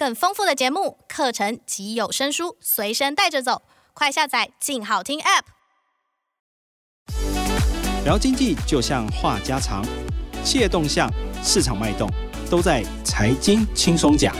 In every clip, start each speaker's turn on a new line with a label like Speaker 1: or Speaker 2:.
Speaker 1: 更丰富的节目、课程及有声书随身带着走，快下载“静好听 ”App。
Speaker 2: 聊经济就像话家常，企业动向、市场脉动，都在财经轻松讲。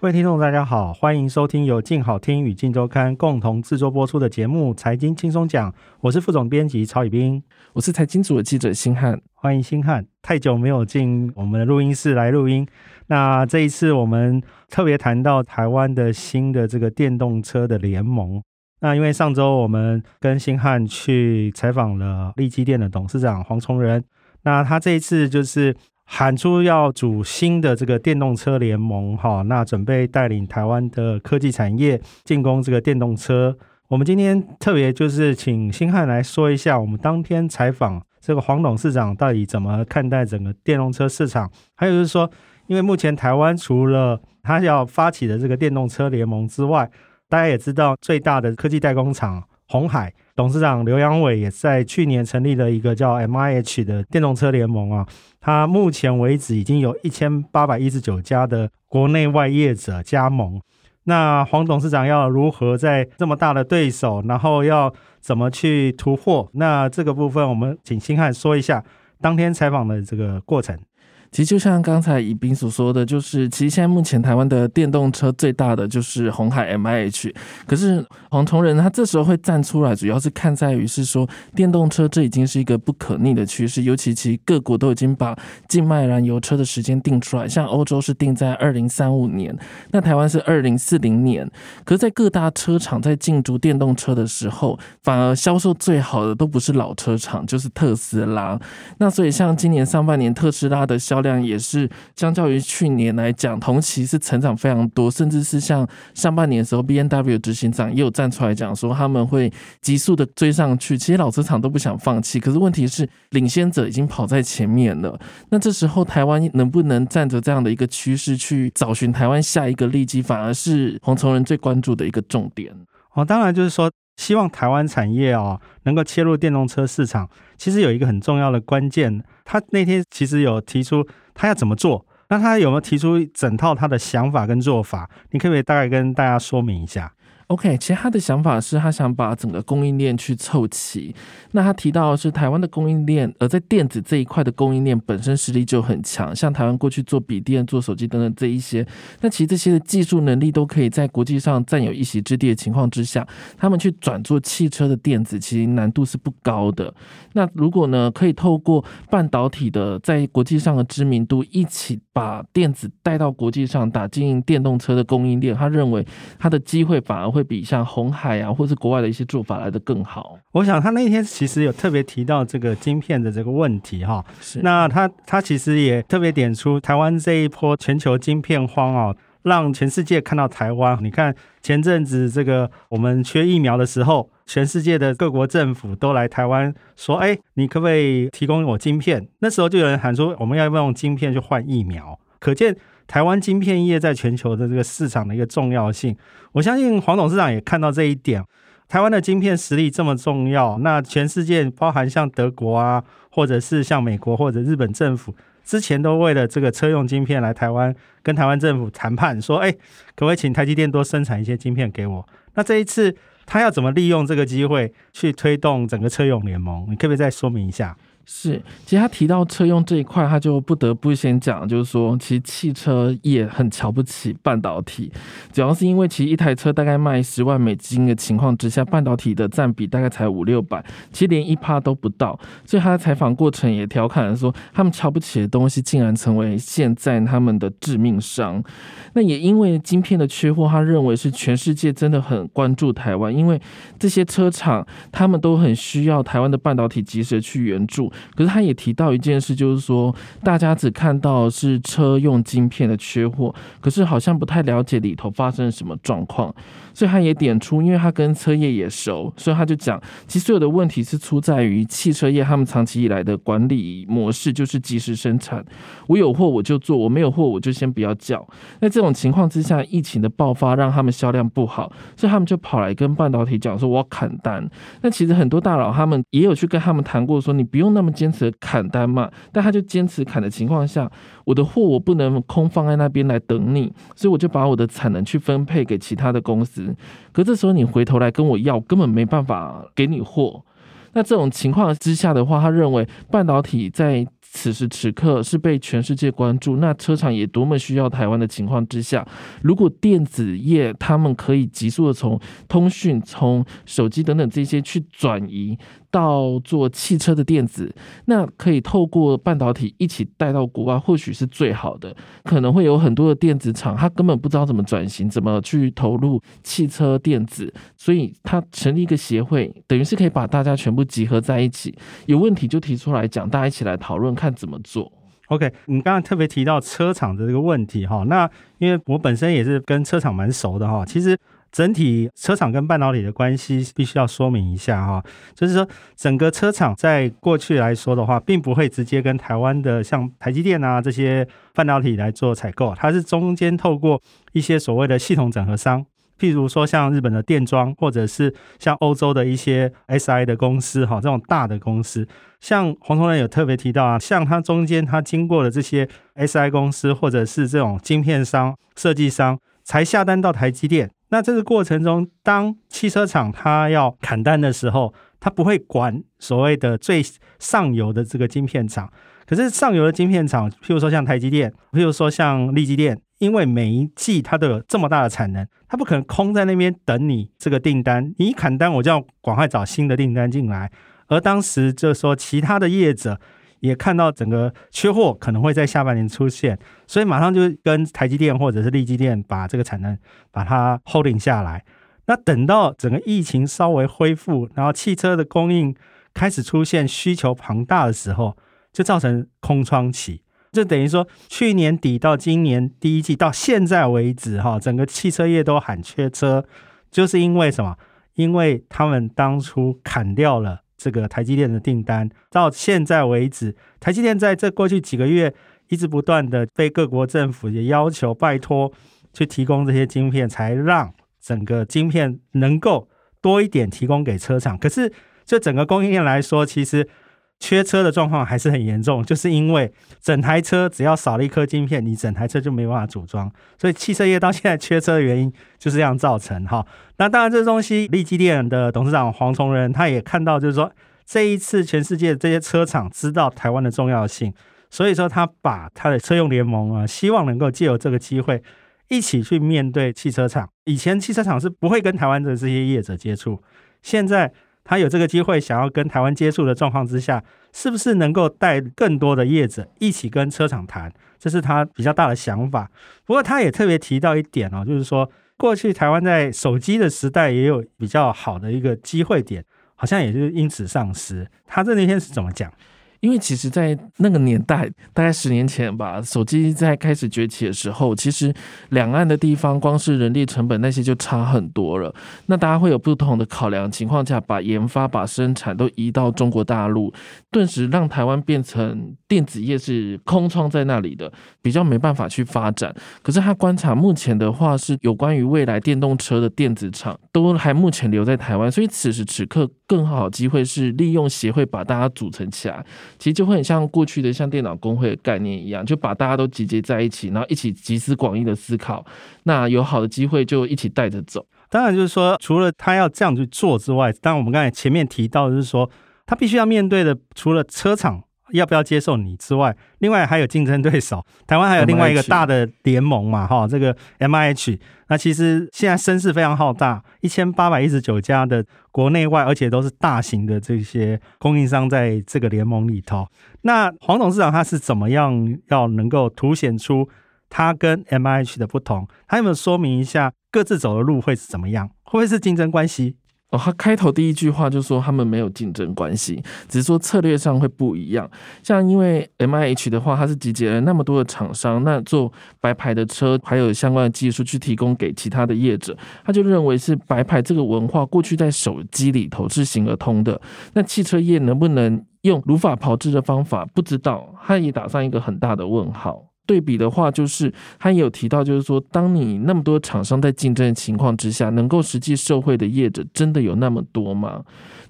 Speaker 3: 各位听众，大家好，欢迎收听由静好听与静周刊共同制作播出的节目《财经轻松讲》，我是副总编辑曹宇斌，
Speaker 4: 我是财经组的记者星汉，
Speaker 3: 欢迎星汉。太久没有进我们的录音室来录音，那这一次我们特别谈到台湾的新的这个电动车的联盟。那因为上周我们跟星汉去采访了利基电的董事长黄崇仁，那他这一次就是。喊出要组新的这个电动车联盟，哈，那准备带领台湾的科技产业进攻这个电动车。我们今天特别就是请星汉来说一下，我们当天采访这个黄董事长到底怎么看待整个电动车市场，还有就是说，因为目前台湾除了他要发起的这个电动车联盟之外，大家也知道最大的科技代工厂鸿海。董事长刘阳伟也在去年成立了一个叫 MIH 的电动车联盟啊，他目前为止已经有一千八百一十九家的国内外业者加盟。那黄董事长要如何在这么大的对手，然后要怎么去突破？那这个部分我们请星汉说一下当天采访的这个过程。
Speaker 4: 其实就像刚才宜彬所说的，就是其实现在目前台湾的电动车最大的就是红海 MIH，可是黄崇仁他这时候会站出来，主要是看在于是说电动车这已经是一个不可逆的趋势，尤其其各国都已经把禁卖燃油车的时间定出来，像欧洲是定在二零三五年，那台湾是二零四零年，可是在各大车厂在进驻电动车的时候，反而销售最好的都不是老车厂，就是特斯拉。那所以像今年上半年特斯拉的销销量也是相较于去年来讲，同期是成长非常多，甚至是像上半年的时候，B N W 执行长也有站出来讲说他们会急速的追上去。其实老车厂都不想放弃，可是问题是领先者已经跑在前面了。那这时候台湾能不能站着这样的一个趋势去找寻台湾下一个利基，反而是黄崇仁最关注的一个重点。
Speaker 3: 哦，当然就是说，希望台湾产业哦能够切入电动车市场，其实有一个很重要的关键。他那天其实有提出他要怎么做，那他有没有提出整套他的想法跟做法？你可不可以大概跟大家说明一下
Speaker 4: ？OK，其实他的想法是他想把整个供应链去凑齐。那他提到是台湾的供应链，而在电子这一块的供应链本身实力就很强，像台湾过去做笔电、做手机等等这一些，那其实这些的技术能力都可以在国际上占有一席之地的情况之下，他们去转做汽车的电子，其实难度是不高的。那如果呢，可以透过半导体的在国际上的知名度，一起把电子带到国际上，打进电动车的供应链，他认为他的机会反而会。会比像红海啊，或是国外的一些做法来的更好。
Speaker 3: 我想他那天其实有特别提到这个晶片的这个问题哈。是。那他他其实也特别点出台湾这一波全球晶片荒啊，让全世界看到台湾。你看前阵子这个我们缺疫苗的时候，全世界的各国政府都来台湾说：“哎，你可不可以提供我晶片？”那时候就有人喊说：“我们要用晶片去换疫苗？”可见。台湾晶片业在全球的这个市场的一个重要性，我相信黄董事长也看到这一点。台湾的晶片实力这么重要，那全世界包含像德国啊，或者是像美国或者日本政府，之前都为了这个车用晶片来台湾跟台湾政府谈判，说：“哎，可不可以请台积电多生产一些晶片给我？”那这一次他要怎么利用这个机会去推动整个车用联盟？你可不可以再说明一下？
Speaker 4: 是，其实他提到车用这一块，他就不得不先讲，就是说，其实汽车业很瞧不起半导体，主要是因为其实一台车大概卖十万美金的情况之下，半导体的占比大概才五六百，其实连一趴都不到。所以他的采访过程也调侃说，他们瞧不起的东西，竟然成为现在他们的致命伤。那也因为晶片的缺货，他认为是全世界真的很关注台湾，因为这些车厂他们都很需要台湾的半导体及时去援助。可是他也提到一件事，就是说大家只看到是车用晶片的缺货，可是好像不太了解里头发生了什么状况。所以他也点出，因为他跟车业也熟，所以他就讲，其实所有的问题是出在于汽车业他们长期以来的管理模式，就是即时生产，我有货我就做，我没有货我就先不要叫。那这种情况之下，疫情的爆发让他们销量不好，所以他们就跑来跟半导体讲说，我要砍单。那其实很多大佬他们也有去跟他们谈过，说你不用那么。坚持砍单嘛，但他就坚持砍的情况下，我的货我不能空放在那边来等你，所以我就把我的产能去分配给其他的公司。可这时候你回头来跟我要，根本没办法给你货。那这种情况之下的话，他认为半导体在此时此刻是被全世界关注，那车厂也多么需要台湾的情况之下，如果电子业他们可以急速的从通讯、从手机等等这些去转移。到做汽车的电子，那可以透过半导体一起带到国外，或许是最好的。可能会有很多的电子厂，他根本不知道怎么转型，怎么去投入汽车电子，所以他成立一个协会，等于是可以把大家全部集合在一起，有问题就提出来讲，大家一起来讨论看怎么做。
Speaker 3: OK，你刚刚特别提到车厂的这个问题哈，那因为我本身也是跟车厂蛮熟的哈，其实。整体车厂跟半导体的关系必须要说明一下哈，就是说整个车厂在过去来说的话，并不会直接跟台湾的像台积电啊这些半导体来做采购，它是中间透过一些所谓的系统整合商，譬如说像日本的电装，或者是像欧洲的一些 SI 的公司哈，这种大的公司，像黄同仁有特别提到啊，像它中间它经过了这些 SI 公司或者是这种晶片商、设计商，才下单到台积电。那这个过程中，当汽车厂它要砍单的时候，它不会管所谓的最上游的这个晶片厂。可是上游的晶片厂，譬如说像台积电，譬如说像力积电，因为每一季它都有这么大的产能，它不可能空在那边等你这个订单。你一砍单，我就要赶快找新的订单进来。而当时就说其他的业者。也看到整个缺货可能会在下半年出现，所以马上就跟台积电或者是力积电把这个产能把它 holding 下来。那等到整个疫情稍微恢复，然后汽车的供应开始出现需求庞大的时候，就造成空窗期。就等于说去年底到今年第一季到现在为止，哈，整个汽车业都喊缺车，就是因为什么？因为他们当初砍掉了。这个台积电的订单到现在为止，台积电在这过去几个月一直不断的被各国政府也要求拜托去提供这些晶片，才让整个晶片能够多一点提供给车厂。可是就整个供应链来说，其实。缺车的状况还是很严重，就是因为整台车只要少了一颗晶片，你整台车就没办法组装。所以汽车业到现在缺车的原因就是这样造成哈。那当然，这东西力基电的董事长黄崇仁他也看到，就是说这一次全世界这些车厂知道台湾的重要性，所以说他把他的车用联盟啊，希望能够借由这个机会一起去面对汽车厂。以前汽车厂是不会跟台湾的这些业者接触，现在。他有这个机会，想要跟台湾接触的状况之下，是不是能够带更多的业者一起跟车厂谈？这是他比较大的想法。不过，他也特别提到一点哦，就是说，过去台湾在手机的时代也有比较好的一个机会点，好像也就是因此丧失。他这那天是怎么讲？
Speaker 4: 因为其实，在那个年代，大概十年前吧，手机在开始崛起的时候，其实两岸的地方，光是人力成本那些就差很多了。那大家会有不同的考量情况下，把研发、把生产都移到中国大陆，顿时让台湾变成电子业是空窗在那里的，比较没办法去发展。可是他观察目前的话，是有关于未来电动车的电子厂都还目前留在台湾，所以此时此刻更好的机会是利用协会把大家组成起来。其实就会很像过去的像电脑工会的概念一样，就把大家都集结在一起，然后一起集思广益的思考。那有好的机会就一起带着走。
Speaker 3: 当然，就是说除了他要这样去做之外，当然我们刚才前面提到就是说，他必须要面对的除了车厂。要不要接受你之外，另外还有竞争对手，台湾还有另外一个大的联盟嘛，哈，这个 MIH，那其实现在声势非常浩大，一千八百一十九家的国内外，而且都是大型的这些供应商在这个联盟里头。那黄董事长他是怎么样要能够凸显出他跟 MIH 的不同？他有没有说明一下各自走的路会是怎么样？会不会是竞争关系？
Speaker 4: 哦，他开头第一句话就说他们没有竞争关系，只是说策略上会不一样。像因为 MIH 的话，它是集结了那么多的厂商，那做白牌的车还有相关的技术去提供给其他的业者，他就认为是白牌这个文化过去在手机里头是行得通的。那汽车业能不能用如法炮制的方法，不知道，他也打上一个很大的问号。对比的话，就是他也有提到，就是说，当你那么多厂商在竞争的情况之下，能够实际受惠的业者真的有那么多吗？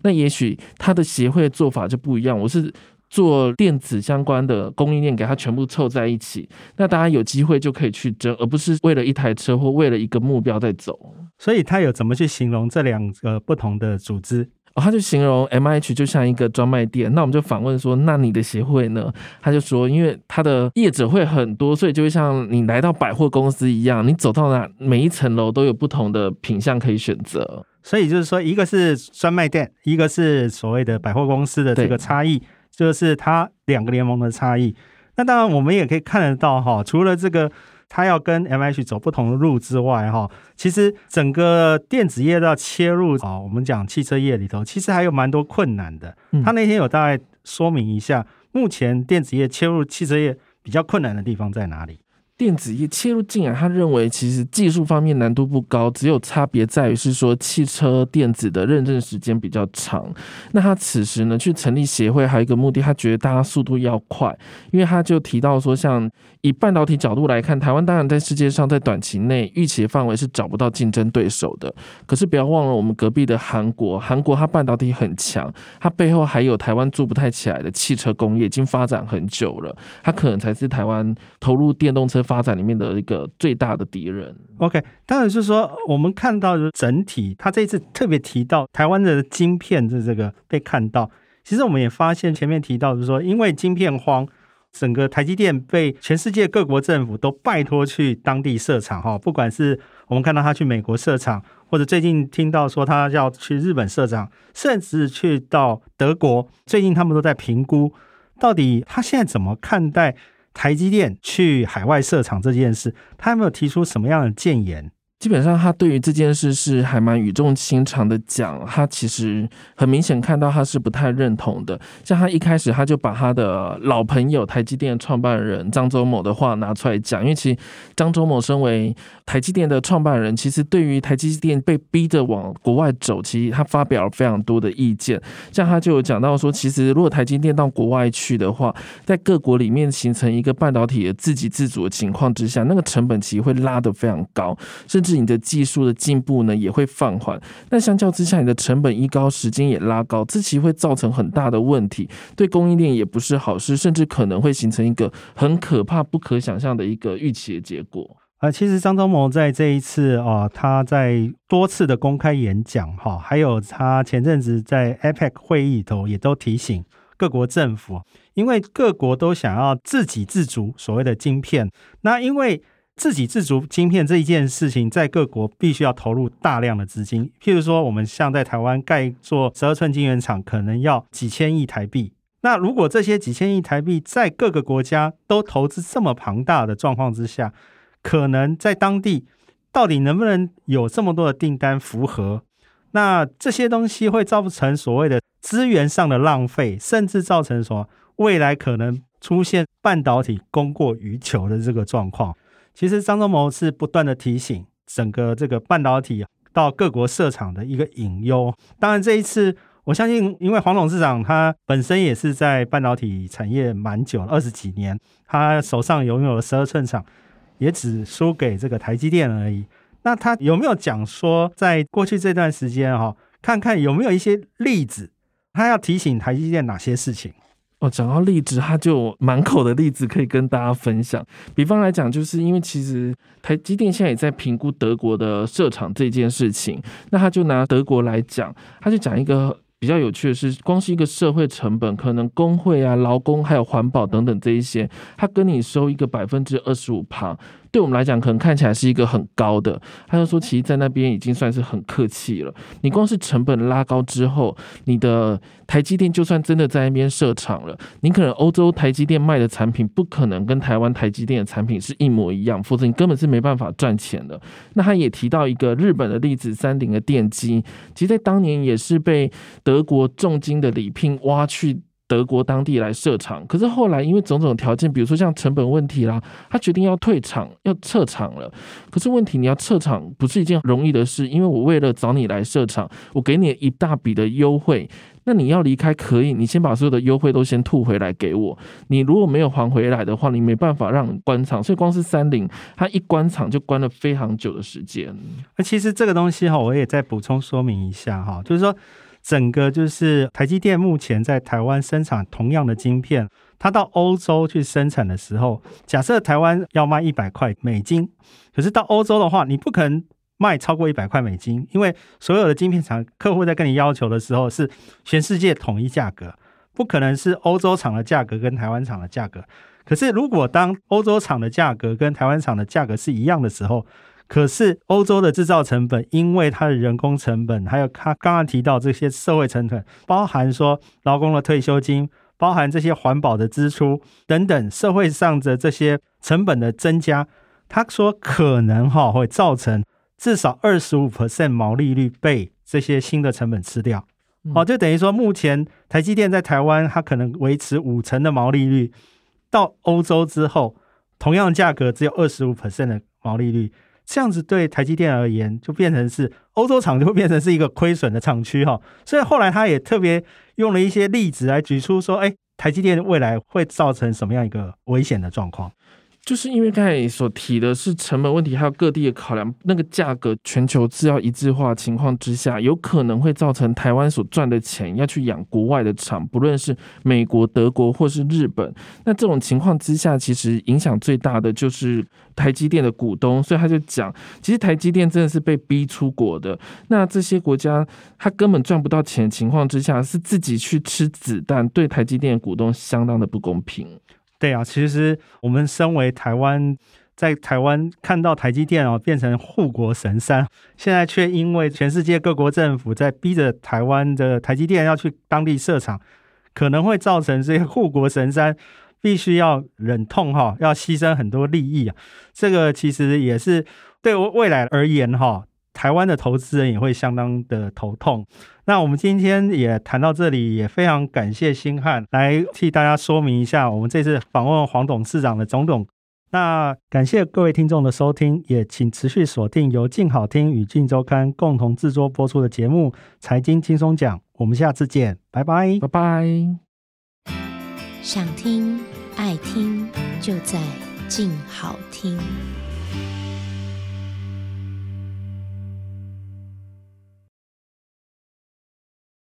Speaker 4: 那也许他的协会做法就不一样。我是做电子相关的供应链，给它全部凑在一起，那大家有机会就可以去争，而不是为了一台车或为了一个目标在走。
Speaker 3: 所以他有怎么去形容这两个不同的组
Speaker 4: 织？他就形容 MH 就像一个专卖店。那我们就反问说，那你的协会呢？他就说，因为他的业者会很多，所以就会像你来到百货公司一样，你走到哪每一层楼都有不同的品相可以选择。
Speaker 3: 所以就是说，一个是专卖店，一个是所谓的百货公司的这个差异。就是它两个联盟的差异。那当然，我们也可以看得到哈，除了这个它要跟 MIH 走不同的路之外哈，其实整个电子业要切入啊，我们讲汽车业里头，其实还有蛮多困难的。他那天有大概说明一下，目前电子业切入汽车业比较困难的地方在哪里？
Speaker 4: 电子业切入进来，他认为其实技术方面难度不高，只有差别在于是说汽车电子的认证时间比较长。那他此时呢去成立协会，还有一个目的，他觉得大家速度要快，因为他就提到说，像以半导体角度来看，台湾当然在世界上在短期内预期范围是找不到竞争对手的。可是不要忘了我们隔壁的韩国，韩国它半导体很强，它背后还有台湾做不太起来的汽车工业，已经发展很久了，它可能才是台湾投入电动车发展里面的一个最大的敌人。
Speaker 3: OK，当然是说，我们看到的整体，他这一次特别提到台湾的晶片的这个被看到。其实我们也发现，前面提到就是说，因为晶片荒，整个台积电被全世界各国政府都拜托去当地设厂哈。不管是我们看到他去美国设厂，或者最近听到说他要去日本设厂，甚至去到德国，最近他们都在评估，到底他现在怎么看待。台积电去海外设厂这件事，他有没有提出什么样的建言？
Speaker 4: 基本上，他对于这件事是还蛮语重心长的讲。他其实很明显看到他是不太认同的。像他一开始他就把他的老朋友台积电创办人张忠谋的话拿出来讲，因为其实张忠谋身为台积电的创办人，其实对于台积电被逼着往国外走，其实他发表了非常多的意见。像他就有讲到说，其实如果台积电到国外去的话，在各国里面形成一个半导体的自给自足的情况之下，那个成本其实会拉得非常高，甚至。是你的技术的进步呢，也会放缓。那相较之下，你的成本一高，时间也拉高，这其实会造成很大的问题，对供应链也不是好事，甚至可能会形成一个很可怕、不可想象的一个预期的结果。
Speaker 3: 啊，其实张忠谋在这一次啊，他在多次的公开演讲哈，还有他前阵子在 APEC 会议里头也都提醒各国政府，因为各国都想要自给自足，所谓的晶片，那因为。自给自足晶片这一件事情，在各国必须要投入大量的资金。譬如说，我们像在台湾盖做十二寸晶圆厂，可能要几千亿台币。那如果这些几千亿台币在各个国家都投资这么庞大的状况之下，可能在当地到底能不能有这么多的订单符合？那这些东西会造成所谓的资源上的浪费，甚至造成什么未来可能出现半导体供过于求的这个状况。其实张忠谋是不断的提醒整个这个半导体到各国设厂的一个隐忧。当然这一次，我相信，因为黄董事长他本身也是在半导体产业蛮久了，二十几年，他手上拥有了十二寸厂，也只输给这个台积电而已。那他有没有讲说，在过去这段时间哈，看看有没有一些例子，他要提醒台积电哪些事情？
Speaker 4: 哦，讲到例子，他就满口的例子可以跟大家分享。比方来讲，就是因为其实台积电现在也在评估德国的设厂这件事情，那他就拿德国来讲，他就讲一个比较有趣的是，光是一个社会成本，可能工会啊、劳工还有环保等等这一些，他跟你收一个百分之二十五旁。对我们来讲，可能看起来是一个很高的。他就说，其实，在那边已经算是很客气了。你光是成本拉高之后，你的台积电就算真的在那边设厂了，你可能欧洲台积电卖的产品不可能跟台湾台积电的产品是一模一样，否则你根本是没办法赚钱的。那他也提到一个日本的例子，三菱的电机，其实在当年也是被德国重金的礼聘挖去。德国当地来设厂，可是后来因为种种条件，比如说像成本问题啦，他决定要退厂，要撤厂了。可是问题，你要撤厂不是一件容易的事，因为我为了找你来设厂，我给你一大笔的优惠，那你要离开可以，你先把所有的优惠都先吐回来给我。你如果没有还回来的话，你没办法让你关厂。所以光是三菱，它一关厂就关了非常久的时间。
Speaker 3: 那其实这个东西哈，我也再补充说明一下哈，就是说。整个就是台积电目前在台湾生产同样的晶片，它到欧洲去生产的时候，假设台湾要卖一百块美金，可是到欧洲的话，你不可能卖超过一百块美金，因为所有的晶片厂客户在跟你要求的时候是全世界统一价格，不可能是欧洲厂的价格跟台湾厂的价格。可是如果当欧洲厂的价格跟台湾厂的价格是一样的时候，可是欧洲的制造成本，因为它的人工成本，还有他刚刚提到这些社会成本，包含说劳工的退休金，包含这些环保的支出等等，社会上的这些成本的增加，他说可能哈会造成至少二十五 percent 毛利率被这些新的成本吃掉。好，就等于说目前台积电在台湾，它可能维持五成的毛利率，到欧洲之后，同样价格只有二十五 percent 的毛利率。这样子对台积电而言，就变成是欧洲厂就会变成是一个亏损的厂区哈。所以后来他也特别用了一些例子来举出说，哎，台积电未来会造成什么样一个危险的状况？
Speaker 4: 就是因为刚才所提的是成本问题，还有各地的考量，那个价格全球制要一致化情况之下，有可能会造成台湾所赚的钱要去养国外的厂，不论是美国、德国或是日本。那这种情况之下，其实影响最大的就是台积电的股东，所以他就讲，其实台积电真的是被逼出国的。那这些国家他根本赚不到钱情况之下，是自己去吃子弹，对台积电的股东相当的不公平。
Speaker 3: 对啊，其实我们身为台湾，在台湾看到台积电哦变成护国神山，现在却因为全世界各国政府在逼着台湾的台积电要去当地设厂，可能会造成这些护国神山必须要忍痛哈，要牺牲很多利益啊。这个其实也是对未来而言哈。台湾的投资人也会相当的头痛。那我们今天也谈到这里，也非常感谢星汉来替大家说明一下我们这次访问黄董事长的种种。那感谢各位听众的收听，也请持续锁定由静好听与静周刊共同制作播出的节目《财经轻松讲》。我们下次见，拜拜，
Speaker 4: 拜拜。
Speaker 5: 想听爱听就在静好听。